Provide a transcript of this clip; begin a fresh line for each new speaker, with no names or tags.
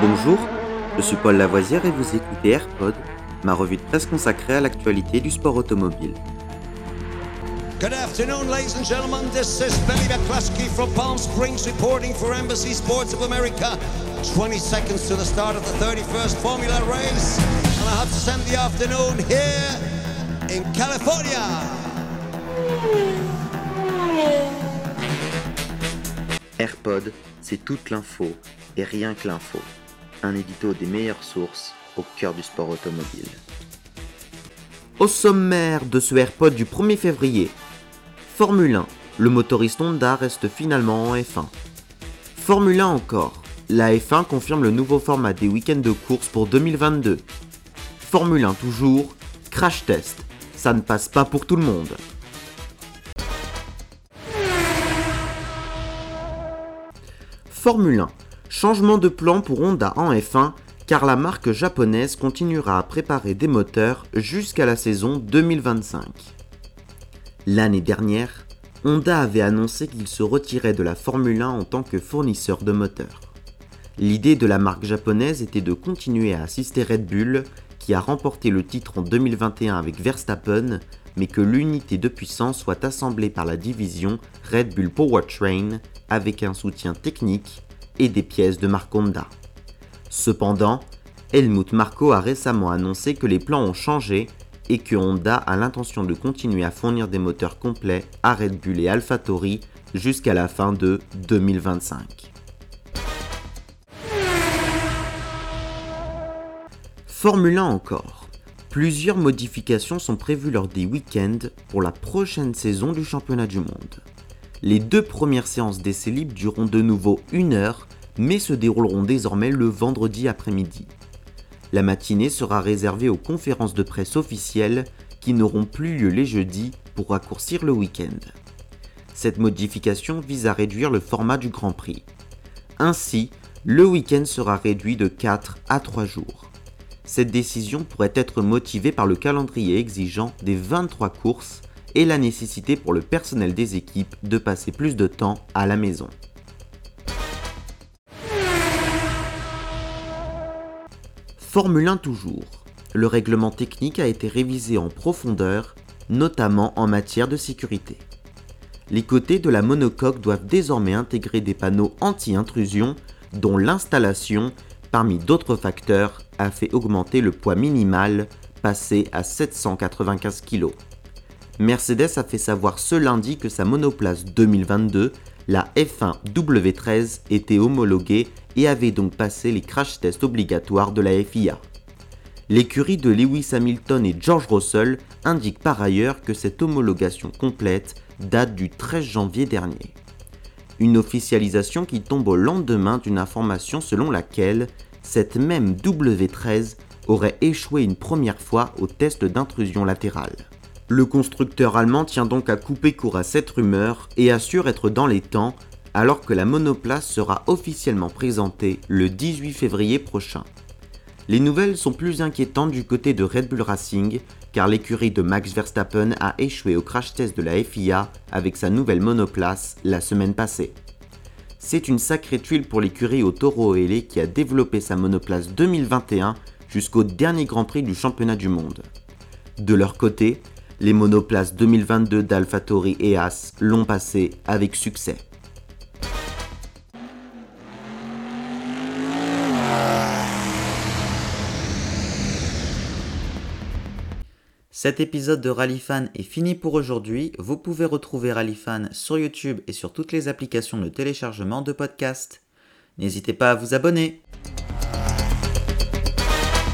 Bonjour, je suis Paul Lavoisière et vous écoutez AirPod, ma revue de presse consacrée à l'actualité du sport automobile.
Good afternoon, ladies and gentlemen. This is Billy McCluskey from Palm Springs reporting for Embassy Sports of America. 20 seconds to the start of the 31st Formula race. And I have to spend the afternoon here in California.
AirPod, c'est toute l'info et rien que l'info. Un édito des meilleures sources au cœur du sport automobile. Au sommaire de ce AirPod du 1er février, Formule 1, le motoriste Honda reste finalement en F1. Formule 1 encore, la F1 confirme le nouveau format des week-ends de course pour 2022. Formule 1 toujours, crash test, ça ne passe pas pour tout le monde. Formule 1, changement de plan pour Honda en F1 car la marque japonaise continuera à préparer des moteurs jusqu'à la saison 2025. L'année dernière, Honda avait annoncé qu'il se retirait de la Formule 1 en tant que fournisseur de moteurs. L'idée de la marque japonaise était de continuer à assister Red Bull, qui a remporté le titre en 2021 avec Verstappen, mais que l'unité de puissance soit assemblée par la division Red Bull Powertrain avec un soutien technique et des pièces de marque Honda. Cependant, Helmut Marko a récemment annoncé que les plans ont changé et que Honda a l'intention de continuer à fournir des moteurs complets à Red Bull et AlphaTauri jusqu'à la fin de 2025. Formule 1 encore. Plusieurs modifications sont prévues lors des week-ends pour la prochaine saison du championnat du monde. Les deux premières séances d'essai libres dureront de nouveau une heure, mais se dérouleront désormais le vendredi après-midi. La matinée sera réservée aux conférences de presse officielles qui n'auront plus lieu les jeudis pour raccourcir le week-end. Cette modification vise à réduire le format du Grand Prix. Ainsi, le week-end sera réduit de 4 à 3 jours. Cette décision pourrait être motivée par le calendrier exigeant des 23 courses et la nécessité pour le personnel des équipes de passer plus de temps à la maison. Formule 1 toujours. Le règlement technique a été révisé en profondeur, notamment en matière de sécurité. Les côtés de la monocoque doivent désormais intégrer des panneaux anti-intrusion dont l'installation, parmi d'autres facteurs, a fait augmenter le poids minimal, passé à 795 kg. Mercedes a fait savoir ce lundi que sa monoplace 2022, la F1 W13, était homologuée et avait donc passé les crash tests obligatoires de la FIA. L'écurie de Lewis Hamilton et George Russell indique par ailleurs que cette homologation complète date du 13 janvier dernier. Une officialisation qui tombe au lendemain d'une information selon laquelle cette même W13 aurait échoué une première fois au test d'intrusion latérale. Le constructeur allemand tient donc à couper court à cette rumeur et assure être dans les temps alors que la monoplace sera officiellement présentée le 18 février prochain. Les nouvelles sont plus inquiétantes du côté de Red Bull Racing car l'écurie de Max Verstappen a échoué au crash test de la FIA avec sa nouvelle monoplace la semaine passée. C'est une sacrée tuile pour l'écurie au Toro Hele qui a développé sa monoplace 2021 jusqu'au dernier Grand Prix du championnat du monde. De leur côté, les monoplaces 2022 d'AlphaTauri et As l'ont passé avec succès. Cet épisode de Rallyfan est fini pour aujourd'hui. Vous pouvez retrouver Rallyfan sur YouTube et sur toutes les applications de téléchargement de podcasts. N'hésitez pas à vous abonner.